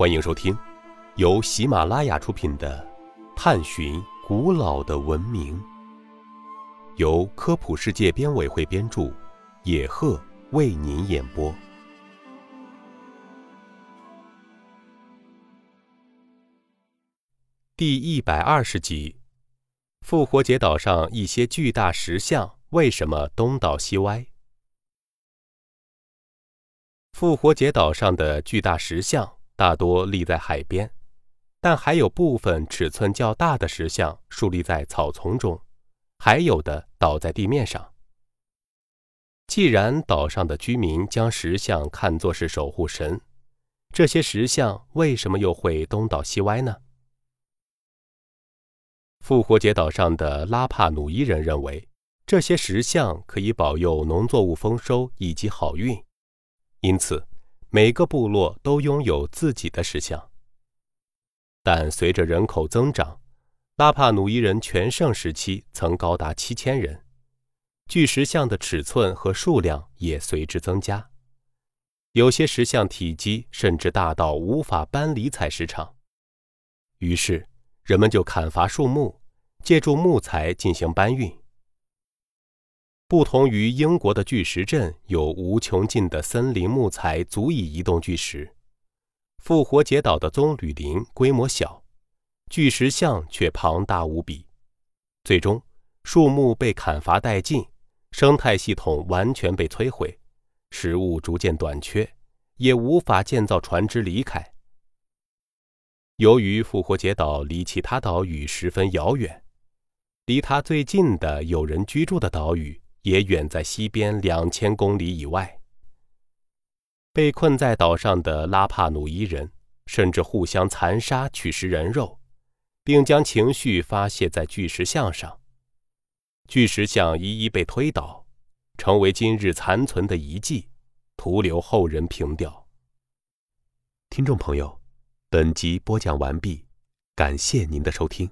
欢迎收听由喜马拉雅出品的《探寻古老的文明》，由科普世界编委会编著，野鹤为您演播。第一百二十集：复活节岛上一些巨大石像为什么东倒西歪？复活节岛上的巨大石像大多立在海边，但还有部分尺寸较大的石像竖立在草丛中，还有的倒在地面上。既然岛上的居民将石像看作是守护神，这些石像为什么又会东倒西歪呢？复活节岛上的拉帕努伊人认为，这些石像可以保佑农作物丰收以及好运。因此，每个部落都拥有自己的石像。但随着人口增长，拉帕努伊人全盛时期曾高达七千人，巨石像的尺寸和数量也随之增加。有些石像体积甚至大到无法搬离采石场，于是人们就砍伐树木，借助木材进行搬运。不同于英国的巨石阵有无穷尽的森林木材足以移动巨石，复活节岛的棕榈林规模小，巨石像却庞大无比。最终，树木被砍伐殆尽，生态系统完全被摧毁，食物逐渐短缺，也无法建造船只离开。由于复活节岛离其他岛屿十分遥远，离它最近的有人居住的岛屿。也远在西边两千公里以外。被困在岛上的拉帕努伊人，甚至互相残杀，取食人肉，并将情绪发泄在巨石像上。巨石像一一被推倒，成为今日残存的遗迹，徒留后人凭吊。听众朋友，本集播讲完毕，感谢您的收听。